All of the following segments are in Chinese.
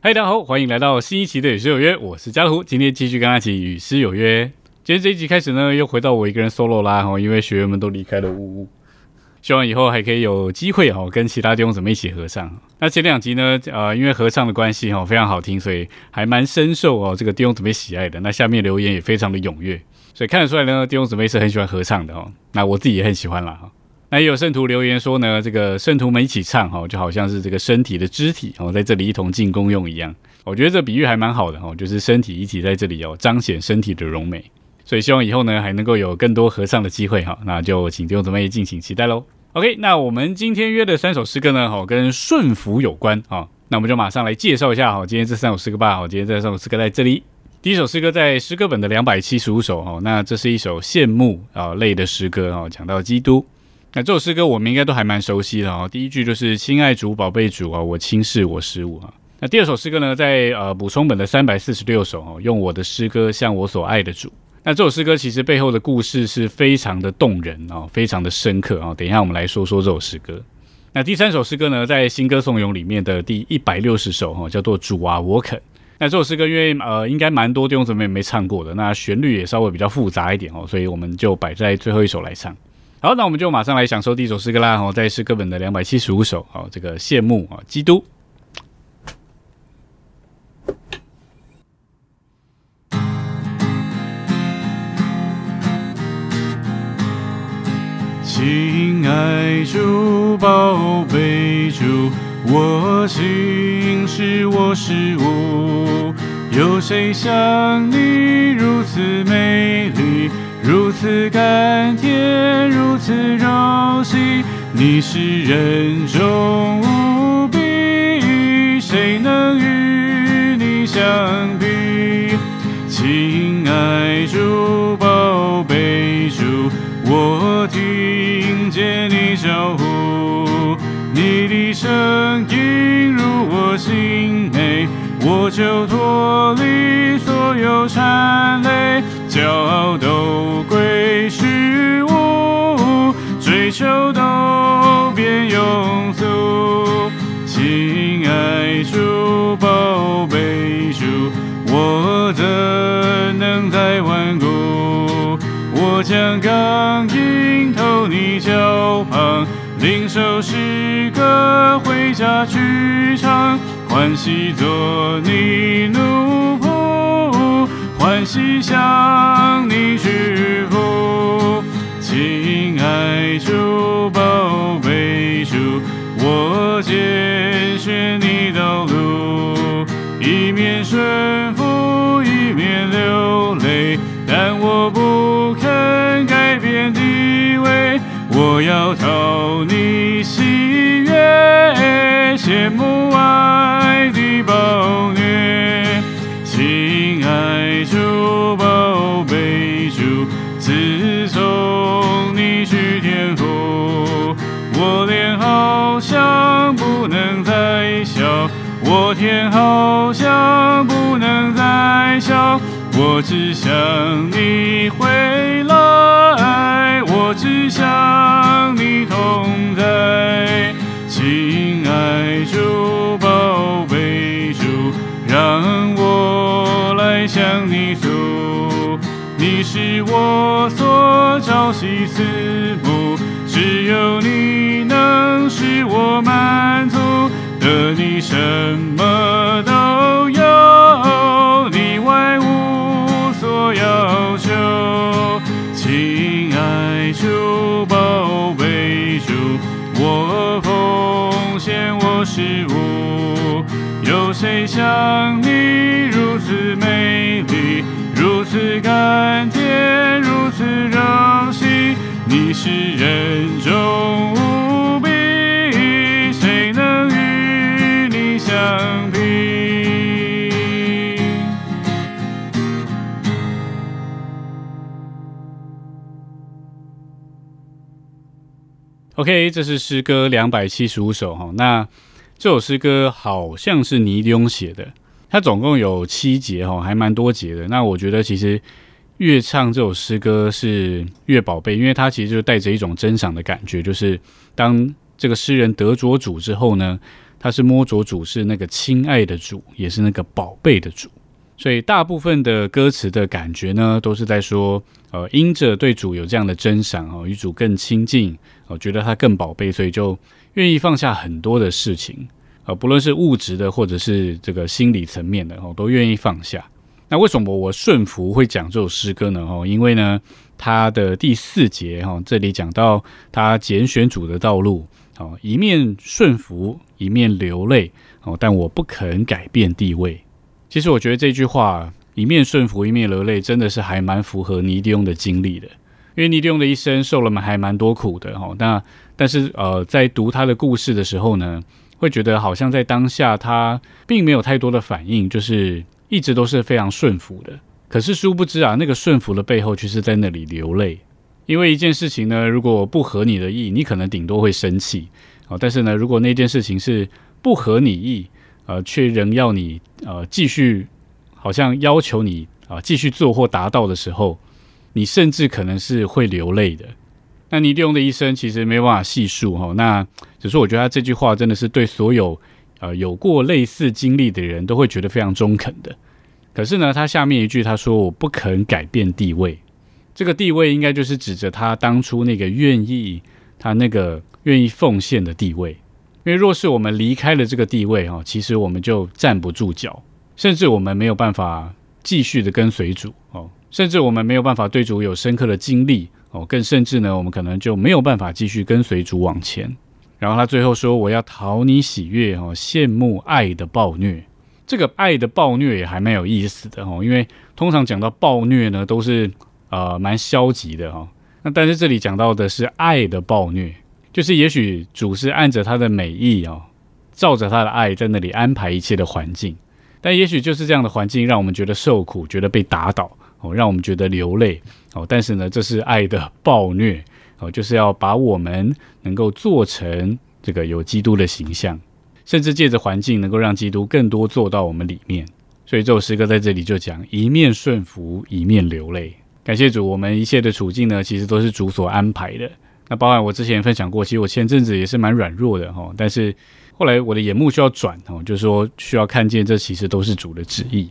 嗨，大家好，欢迎来到新一期的与诗有约，我是家图，今天继续跟他一起与诗有约。今天这一集开始呢，又回到我一个人 solo 啦，哈，因为学员们都离开了屋屋。希望以后还可以有机会哈，跟其他弟兄姊妹一起合唱。那前两集呢，呃，因为合唱的关系哈，非常好听，所以还蛮深受哦这个弟兄姊妹喜爱的。那下面留言也非常的踊跃，所以看得出来呢，弟兄姊妹是很喜欢合唱的哦。那我自己也很喜欢啦。那也有圣徒留言说呢，这个圣徒们一起唱哈，就好像是这个身体的肢体哦，在这里一同进功用一样。我觉得这比喻还蛮好的哈，就是身体一起在这里哦，彰显身体的荣美。所以希望以后呢，还能够有更多合唱的机会哈。那就请弟兄姊妹敬请期待喽。OK，那我们今天约的三首诗歌呢，哦，跟顺服有关啊。那我们就马上来介绍一下哈，今天这三首诗歌吧。好，今天这三首诗歌在这里。第一首诗歌在诗歌本的两百七十五首哈，那这是一首羡慕啊类的诗歌哦，讲到基督。那这首诗歌我们应该都还蛮熟悉的哦。第一句就是“亲爱主，宝贝主啊，我轻视我失误啊。”那第二首诗歌呢，在呃补充本的三百四十六首哦，用我的诗歌向我所爱的主。那这首诗歌其实背后的故事是非常的动人哦，非常的深刻啊。等一下我们来说说这首诗歌。那第三首诗歌呢，在新歌颂咏里面的第一百六十首哈，叫做主啊我肯。那这首诗歌因为呃应该蛮多弟兄姊妹没唱过的，那旋律也稍微比较复杂一点哦，所以我们就摆在最后一首来唱。好，那我们就马上来享受第一首诗歌啦。哦，在诗歌本的两百七十五首，哦，这个羡慕啊，基督。亲爱主，宝贝主，我心是我是我，有谁像你如此美丽？如此甘甜，如此柔细，你是人中无比，谁能与你相比？亲爱主，宝贝主，我听见你招呼，你的声音入我心内，我就脱离所有缠累。骄傲都归虚无，追求都变庸俗。亲爱主，宝贝主，我怎能再顽固？我将钢印投你脚旁，领受诗歌回家去唱，欢喜做你奴仆。欢喜向你屈服，亲爱主，宝贝主，我拣选你道路，一面顺服，一面流泪，但我不肯改变地位，我要讨你喜悦，羡慕爱我天好像不能再笑，我只想你回来，我只想你同在。亲爱主，宝贝主，让我来向你诉，你是我所朝夕思慕，只有你能使我满足，得你什么都有，你外无所要求。亲爱主，宝贝主，我奉献我事物，有谁像你如此美丽，如此甘甜，如此柔心？你是人中 OK，这是诗歌两百七十五首哈。那这首诗歌好像是尼丁写的，它总共有七节哈，还蛮多节的。那我觉得其实越唱这首诗歌是越宝贝，因为它其实就带着一种珍赏的感觉，就是当这个诗人得着主之后呢，他是摸着主，是那个亲爱的主，也是那个宝贝的主。所以大部分的歌词的感觉呢，都是在说，呃，因着对主有这样的真赏哦，与主更亲近，哦，觉得他更宝贝，所以就愿意放下很多的事情，呃，不论是物质的或者是这个心理层面的哦，都愿意放下。那为什么我顺服会讲这首诗歌呢？哦，因为呢，它的第四节哈，这里讲到他拣选主的道路，哦，一面顺服，一面流泪，哦，但我不肯改变地位。其实我觉得这句话“一面顺服，一面流泪”真的是还蛮符合尼迪翁的经历的，因为尼迪翁的一生受了蛮还蛮多苦的哈。那但是呃，在读他的故事的时候呢，会觉得好像在当下他并没有太多的反应，就是。一直都是非常顺服的，可是殊不知啊，那个顺服的背后却是在那里流泪。因为一件事情呢，如果不合你的意，你可能顶多会生气哦。但是呢，如果那件事情是不合你意，呃，却仍要你呃继续，好像要求你啊继续做或达到的时候，你甚至可能是会流泪的。那尼利翁的一生其实没办法细数哈。那只是我觉得他这句话真的是对所有。呃，有过类似经历的人都会觉得非常中肯的。可是呢，他下面一句他说：“我不肯改变地位。”这个地位应该就是指着他当初那个愿意，他那个愿意奉献的地位。因为若是我们离开了这个地位哦，其实我们就站不住脚，甚至我们没有办法继续的跟随主哦，甚至我们没有办法对主有深刻的经历哦，更甚至呢，我们可能就没有办法继续跟随主往前。然后他最后说：“我要讨你喜悦哦，羡慕爱的暴虐。这个爱的暴虐也还蛮有意思的哦，因为通常讲到暴虐呢，都是呃蛮消极的哈。那但是这里讲到的是爱的暴虐，就是也许主是按着他的美意哦，照着他的爱在那里安排一切的环境，但也许就是这样的环境让我们觉得受苦，觉得被打倒哦，让我们觉得流泪哦。但是呢，这是爱的暴虐。”哦，就是要把我们能够做成这个有基督的形象，甚至借着环境能够让基督更多做到我们里面。所以这首诗歌在这里就讲一面顺服，一面流泪。感谢主，我们一切的处境呢，其实都是主所安排的。那包含我之前分享过，其实我前阵子也是蛮软弱的哈，但是后来我的眼目需要转哦，就是说需要看见这其实都是主的旨意。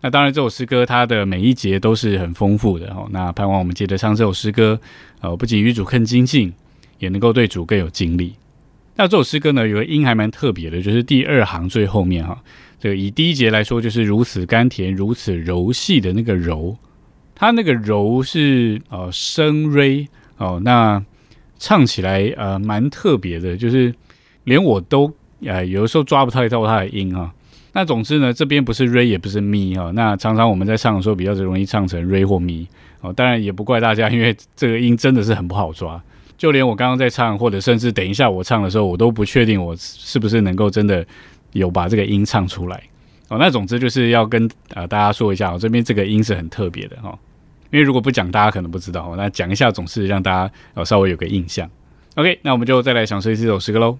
那当然，这首诗歌它的每一节都是很丰富的哈。那盼望我们接着唱这首诗歌，呃，不仅与主更精进，也能够对主更有经历。那这首诗歌呢，有个音还蛮特别的，就是第二行最后面哈。这个以第一节来说，就是如此甘甜、如此柔细的那个柔，它那个柔是呃声锐哦。那唱起来呃蛮特别的，就是连我都呃有的时候抓不太到它的音哈。那总之呢，这边不是 re 也不是 mi 哈，那常常我们在唱的时候比较容易唱成 re 或 mi 哦，当然也不怪大家，因为这个音真的是很不好抓，就连我刚刚在唱，或者甚至等一下我唱的时候，我都不确定我是不是能够真的有把这个音唱出来哦。那总之就是要跟呃大家说一下，我这边这个音是很特别的哈，因为如果不讲，大家可能不知道，那讲一下总是让大家呃稍微有个印象。OK，那我们就再来享受一次这首诗歌喽。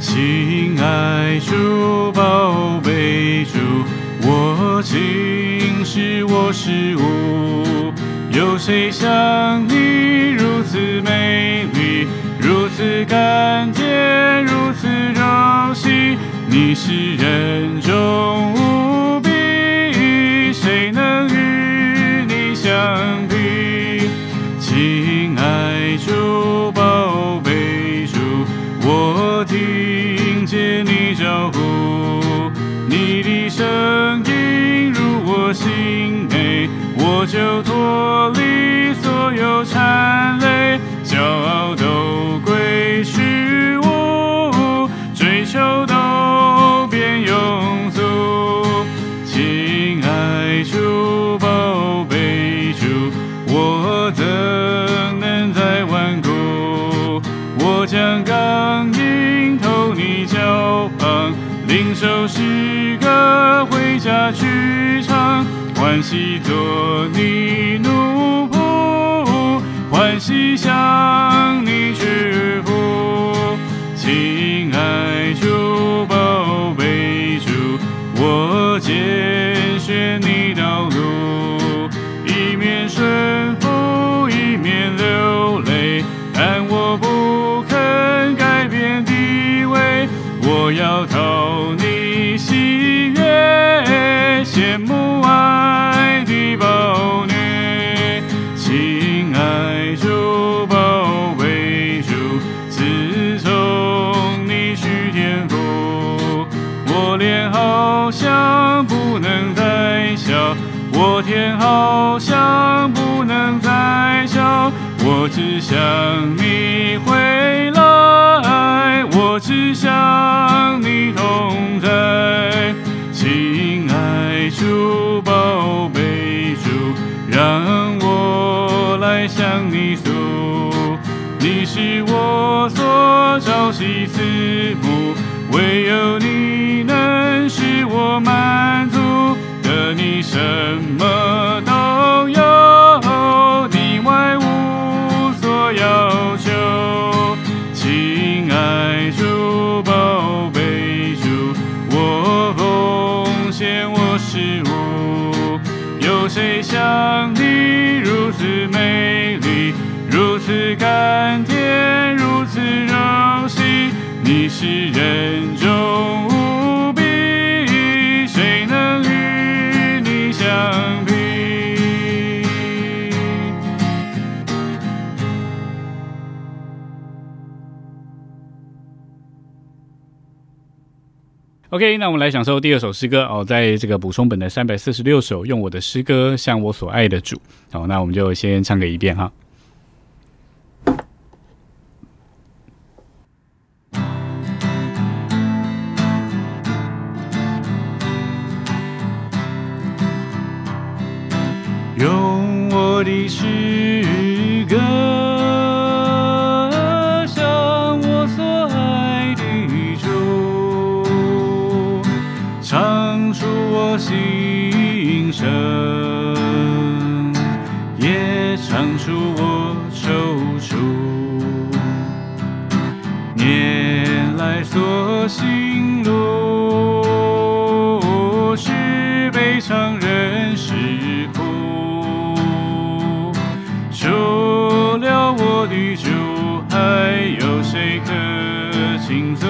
亲爱主，宝贝主，我心是我事物，有谁像你如此美丽，如此甘甜，如此柔细？你是人中无比，谁能与你相比？亲爱主，宝贝主，我听见。你招呼，你的声音入我心内，我就脱离所有缠累，骄傲都领受诗歌，回家去唱，欢喜做你奴仆，欢喜向你屈服。亲爱主，宝贝主，我拣选你道路，一面顺服，一面流泪，但我不肯改变地位，我要。羡慕爱的暴虐，亲爱主宝贝主，自从你去天赋。我脸好像不能再笑，我天好像不能再笑，我只想你回向你诉，你是我所朝夕思慕。唯有你能使我满足，的你什么都有，你外无所要求。亲爱主宝贝主，我奉献我事物，有谁像你如此美丽，如此甘甜，如此柔细？你是人中 OK，那我们来享受第二首诗歌哦，在这个补充本的三百四十六首，用我的诗歌向我所爱的主。好，那我们就先唱个一遍哈。出我踌躇。年来所行路，是悲伤人是苦。除了我的主，还有谁可倾诉？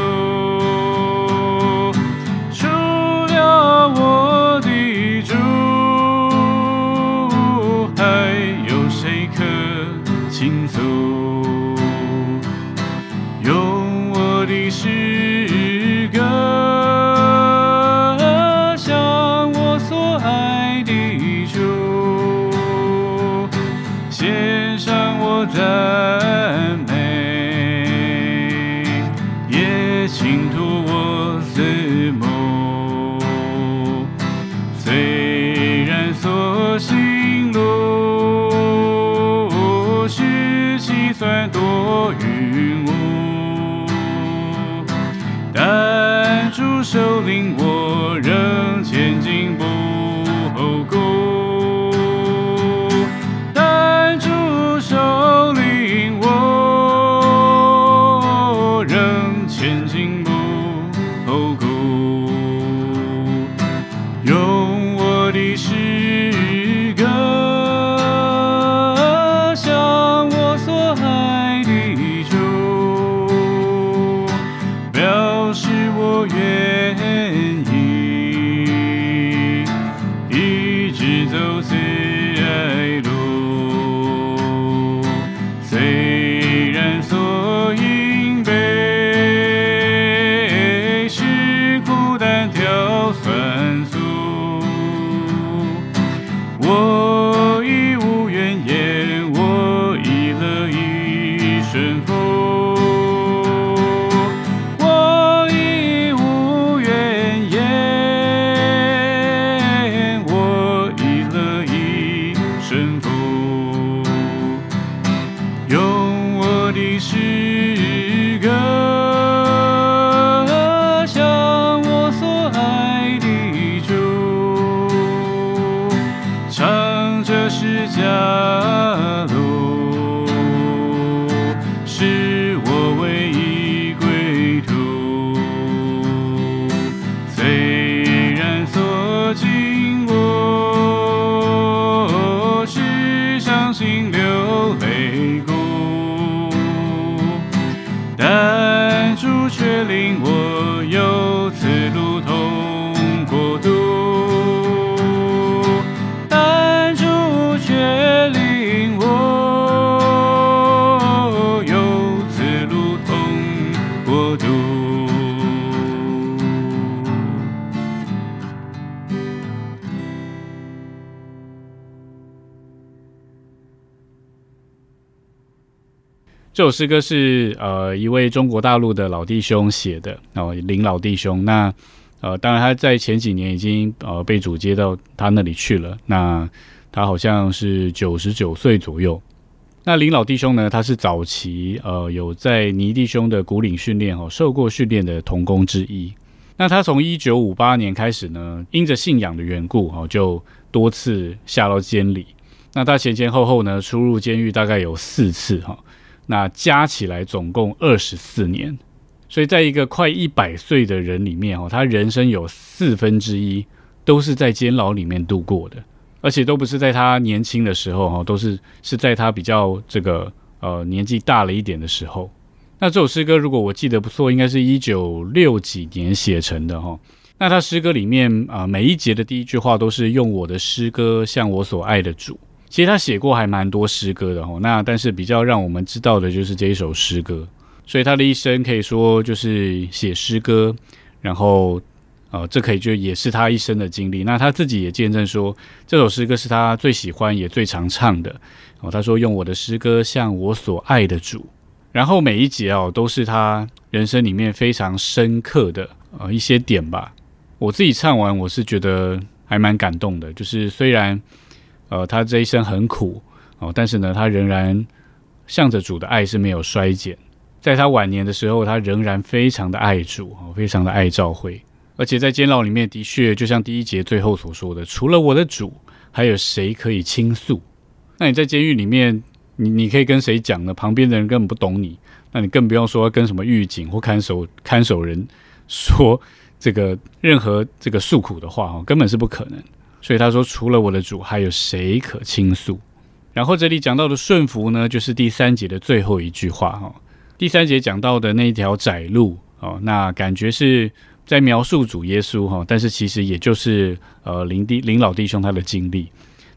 算多云雾，但主首领我顺服，这首诗歌是呃一位中国大陆的老弟兄写的哦，林老弟兄。那呃，当然他在前几年已经呃被主接到他那里去了。那他好像是九十九岁左右。那林老弟兄呢，他是早期呃有在倪弟兄的古岭训练哦，受过训练的童工之一。那他从一九五八年开始呢，因着信仰的缘故哦，就多次下到监里。那他前前后后呢，出入监狱大概有四次哈。那加起来总共二十四年，所以在一个快一百岁的人里面哦，他人生有四分之一都是在监牢里面度过的，而且都不是在他年轻的时候哈，都是是在他比较这个呃年纪大了一点的时候。那这首诗歌如果我记得不错，应该是一九六几年写成的哈。那他诗歌里面啊，每一节的第一句话都是用我的诗歌向我所爱的主。其实他写过还蛮多诗歌的哦，那但是比较让我们知道的就是这一首诗歌，所以他的一生可以说就是写诗歌，然后呃，这可以就也是他一生的经历。那他自己也见证说，这首诗歌是他最喜欢也最常唱的哦。他说：“用我的诗歌向我所爱的主。”然后每一节哦，都是他人生里面非常深刻的呃一些点吧。我自己唱完，我是觉得还蛮感动的，就是虽然。呃，他这一生很苦哦，但是呢，他仍然向着主的爱是没有衰减。在他晚年的时候，他仍然非常的爱主哦，非常的爱教会。而且在监牢里面，的确就像第一节最后所说的，除了我的主，还有谁可以倾诉？那你在监狱里面，你你可以跟谁讲呢？旁边的人根本不懂你，那你更不用说跟什么狱警或看守看守人说这个任何这个诉苦的话哦，根本是不可能。所以他说：“除了我的主，还有谁可倾诉？”然后这里讲到的顺服呢，就是第三节的最后一句话哈。第三节讲到的那一条窄路哦，那感觉是在描述主耶稣哈，但是其实也就是呃林弟林老弟兄他的经历。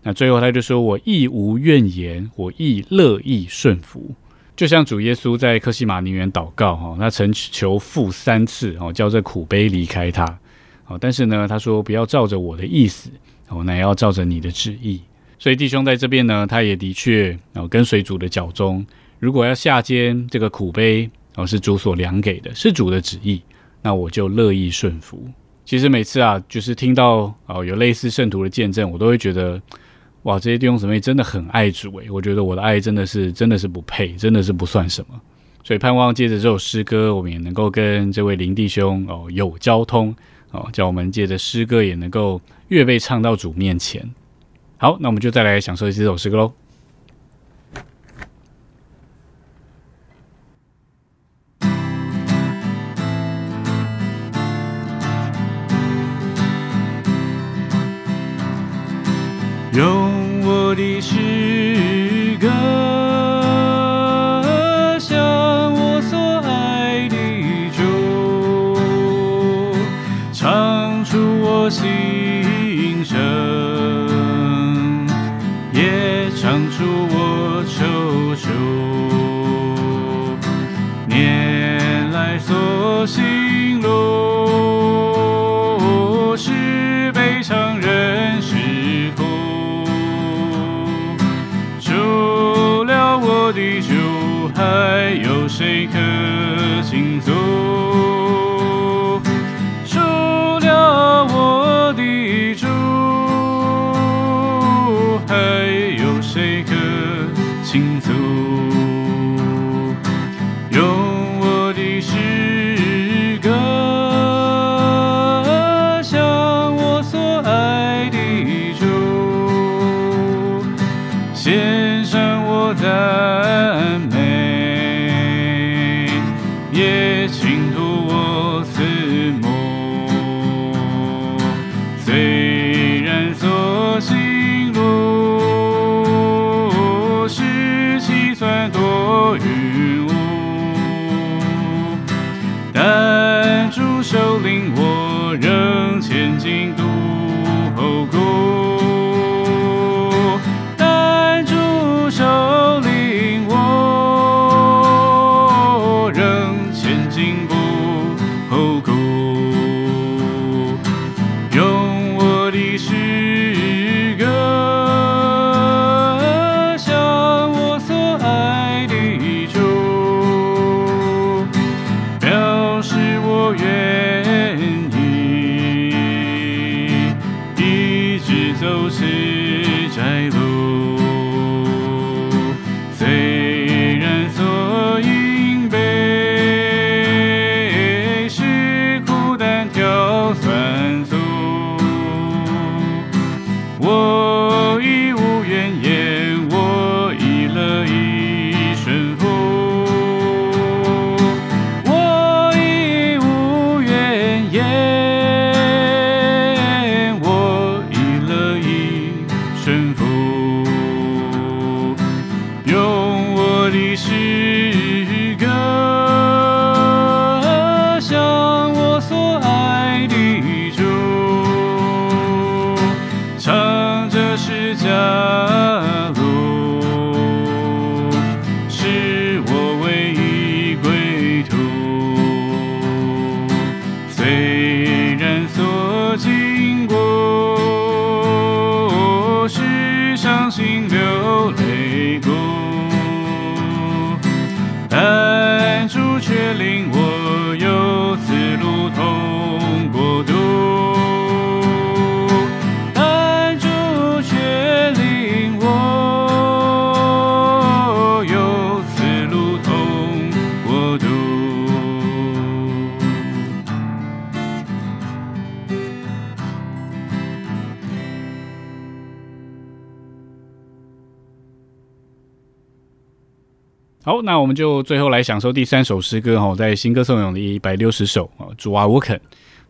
那最后他就说：“我亦无怨言，我亦乐意顺服。”就像主耶稣在克西马尼园祷告哈，他曾求父三次哦，叫这苦杯离开他哦，但是呢，他说不要照着我的意思。哦，那也要照着你的旨意。所以弟兄在这边呢，他也的确哦跟随主的脚中。如果要下监这个苦杯，哦是主所量给的，是主的旨意，那我就乐意顺服。其实每次啊，就是听到哦有类似圣徒的见证，我都会觉得哇，这些弟兄姊妹真的很爱主诶。我觉得我的爱真的是真的是不配，真的是不算什么。所以盼望借着这首诗歌，我们也能够跟这位林弟兄哦有交通哦，叫我们借着诗歌也能够。越被唱到主面前，好，那我们就再来享受这首诗歌喽。我们就最后来享受第三首诗歌哈，在《新歌颂咏》的一百六十首啊，《主啊，我肯》。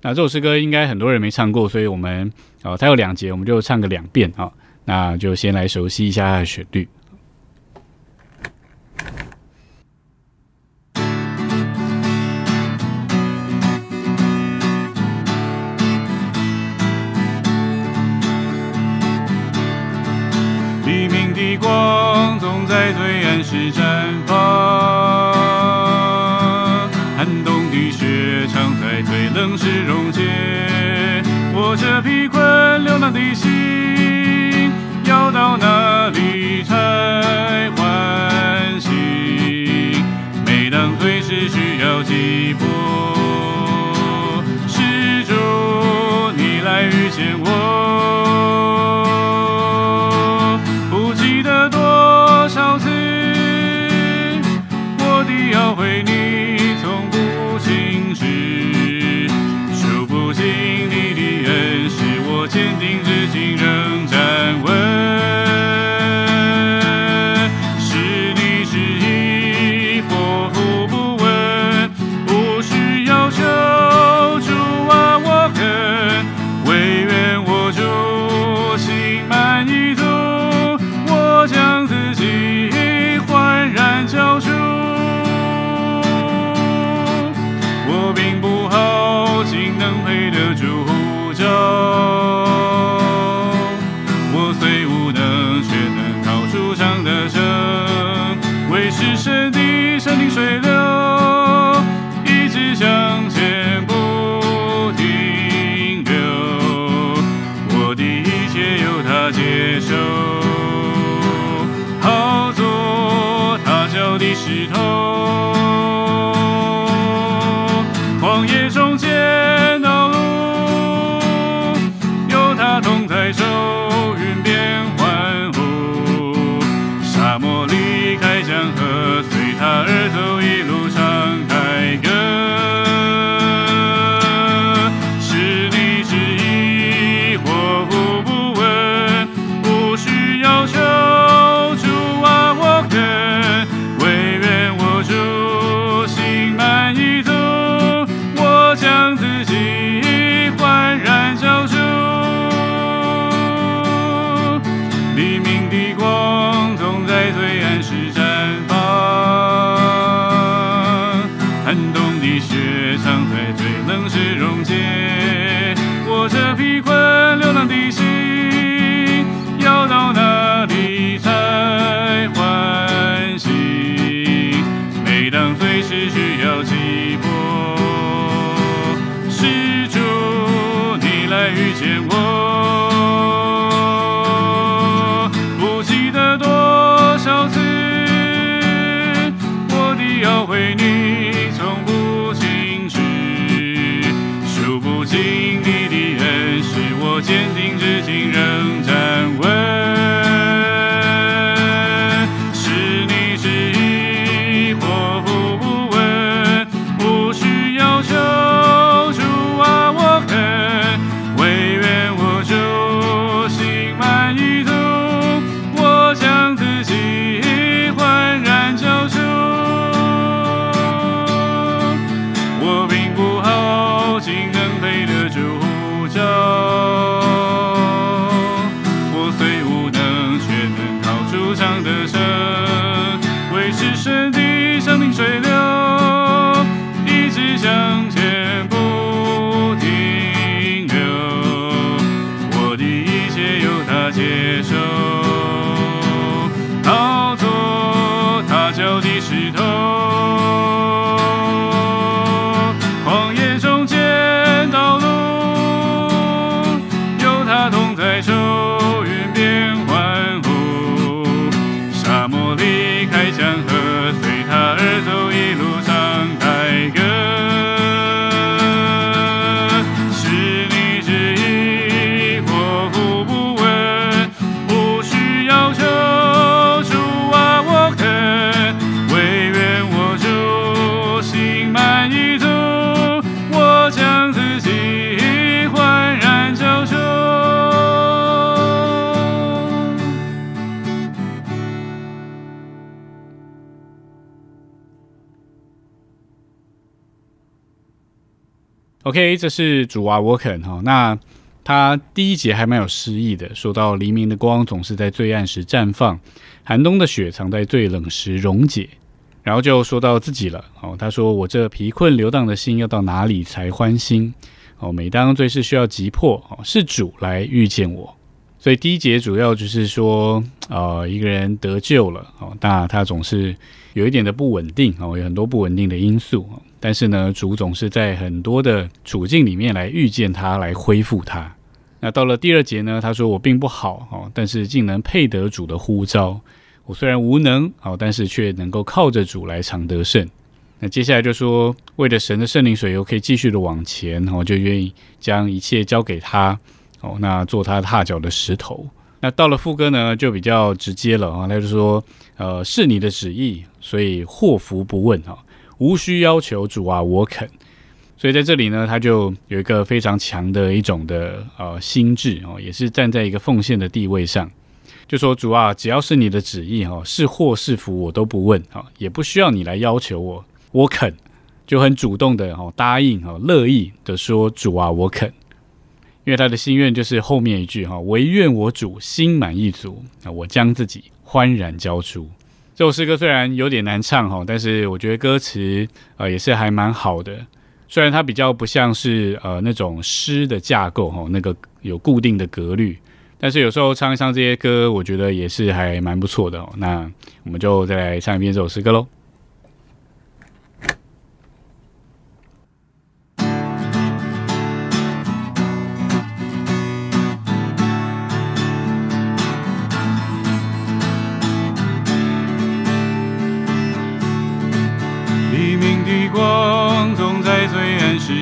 那这首诗歌应该很多人没唱过，所以我们啊，它有两节，我们就唱个两遍啊。那就先来熟悉一下它的旋律。黎明的光总在最暗时绽放。城是溶解我这贫困流浪的心？要到哪里才欢喜？每当随时需要寄托，施主，你来遇见。坚定。OK，这是主啊，我肯哈。那他第一节还蛮有诗意的，说到黎明的光总是在最暗时绽放，寒冬的雪藏在最冷时溶解。然后就说到自己了哦，他说我这疲困流荡的心要到哪里才欢心？哦，每当最是需要急迫哦，是主来遇见我。所以第一节主要就是说，呃，一个人得救了哦，那他总是有一点的不稳定哦，有很多不稳定的因素。但是呢，主总是在很多的处境里面来遇见他，来恢复他。那到了第二节呢，他说我并不好哦，但是竟能配得主的呼召。我虽然无能哦，但是却能够靠着主来常得胜。那接下来就说，为了神的圣灵水油可以继续的往前，我、哦、就愿意将一切交给他哦，那做他踏脚的石头。那到了副歌呢，就比较直接了啊、他就说，呃，是你的旨意，所以祸福不问啊、哦，无需要求主啊，我肯。所以在这里呢，他就有一个非常强的一种的呃心智哦，也是站在一个奉献的地位上。就说主啊，只要是你的旨意哈，是祸是福我都不问啊，也不需要你来要求我，我肯，就很主动的哈答应哈，乐意的说主啊，我肯，因为他的心愿就是后面一句哈，唯愿我主心满意足啊，我将自己欢然交出。这首诗歌虽然有点难唱哈，但是我觉得歌词呃也是还蛮好的，虽然它比较不像是呃那种诗的架构哈，那个有固定的格律。但是有时候唱一唱这些歌，我觉得也是还蛮不错的哦。那我们就再来唱一遍这首诗歌喽。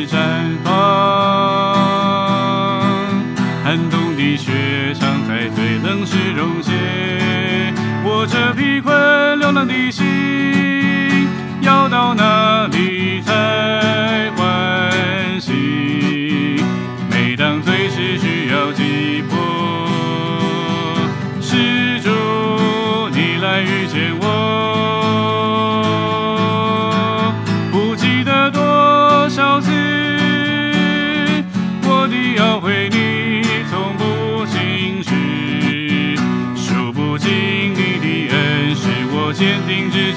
绽放，寒冬的雪藏在最冷时溶解。我这疲困流浪的心，要到哪里才欢喜？每当最是需要急迫，是主你来遇见我。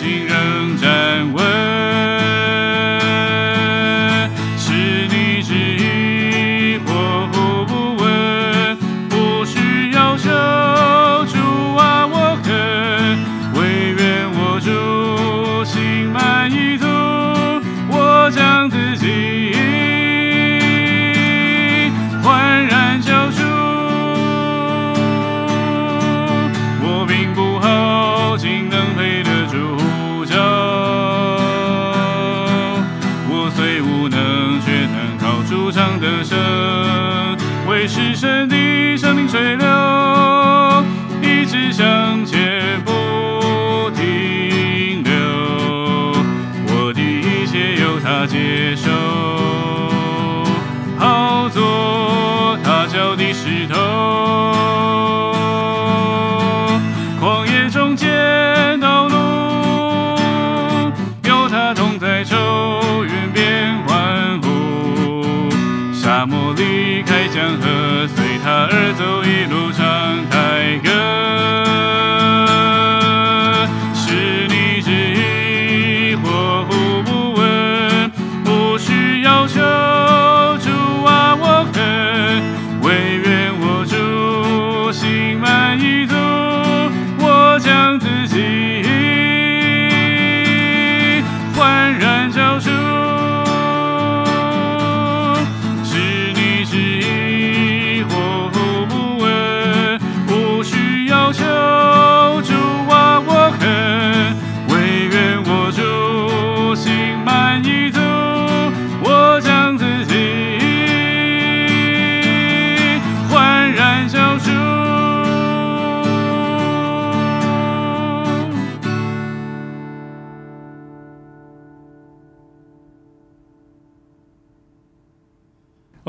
定至他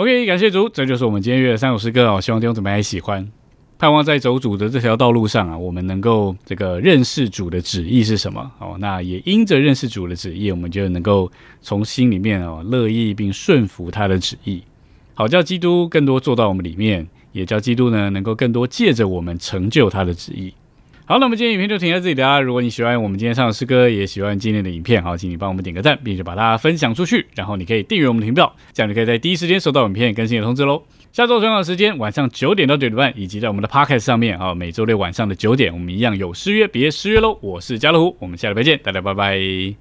OK，感谢主，这就是我们今天约的三首诗歌哦，希望弟兄姊妹还喜欢。盼望在走主的这条道路上啊，我们能够这个认识主的旨意是什么哦。那也因着认识主的旨意，我们就能够从心里面哦乐意并顺服他的旨意，好叫基督更多做到我们里面，也叫基督呢能够更多借着我们成就他的旨意。好，那我们今天影片就停在这里啦。如果你喜欢我们今天上的诗歌，也喜欢今天的影片，好，请你帮我们点个赞，并且把它分享出去。然后你可以订阅我们的频道，这样你可以在第一时间收到影片更新的通知喽。下周同样的时间，晚上九点到九点半，以及在我们的 Podcast 上面啊，每周六晚上的九点，我们一样有失约，别失约喽。我是家乐虎，我们下礼拜见，大家拜拜。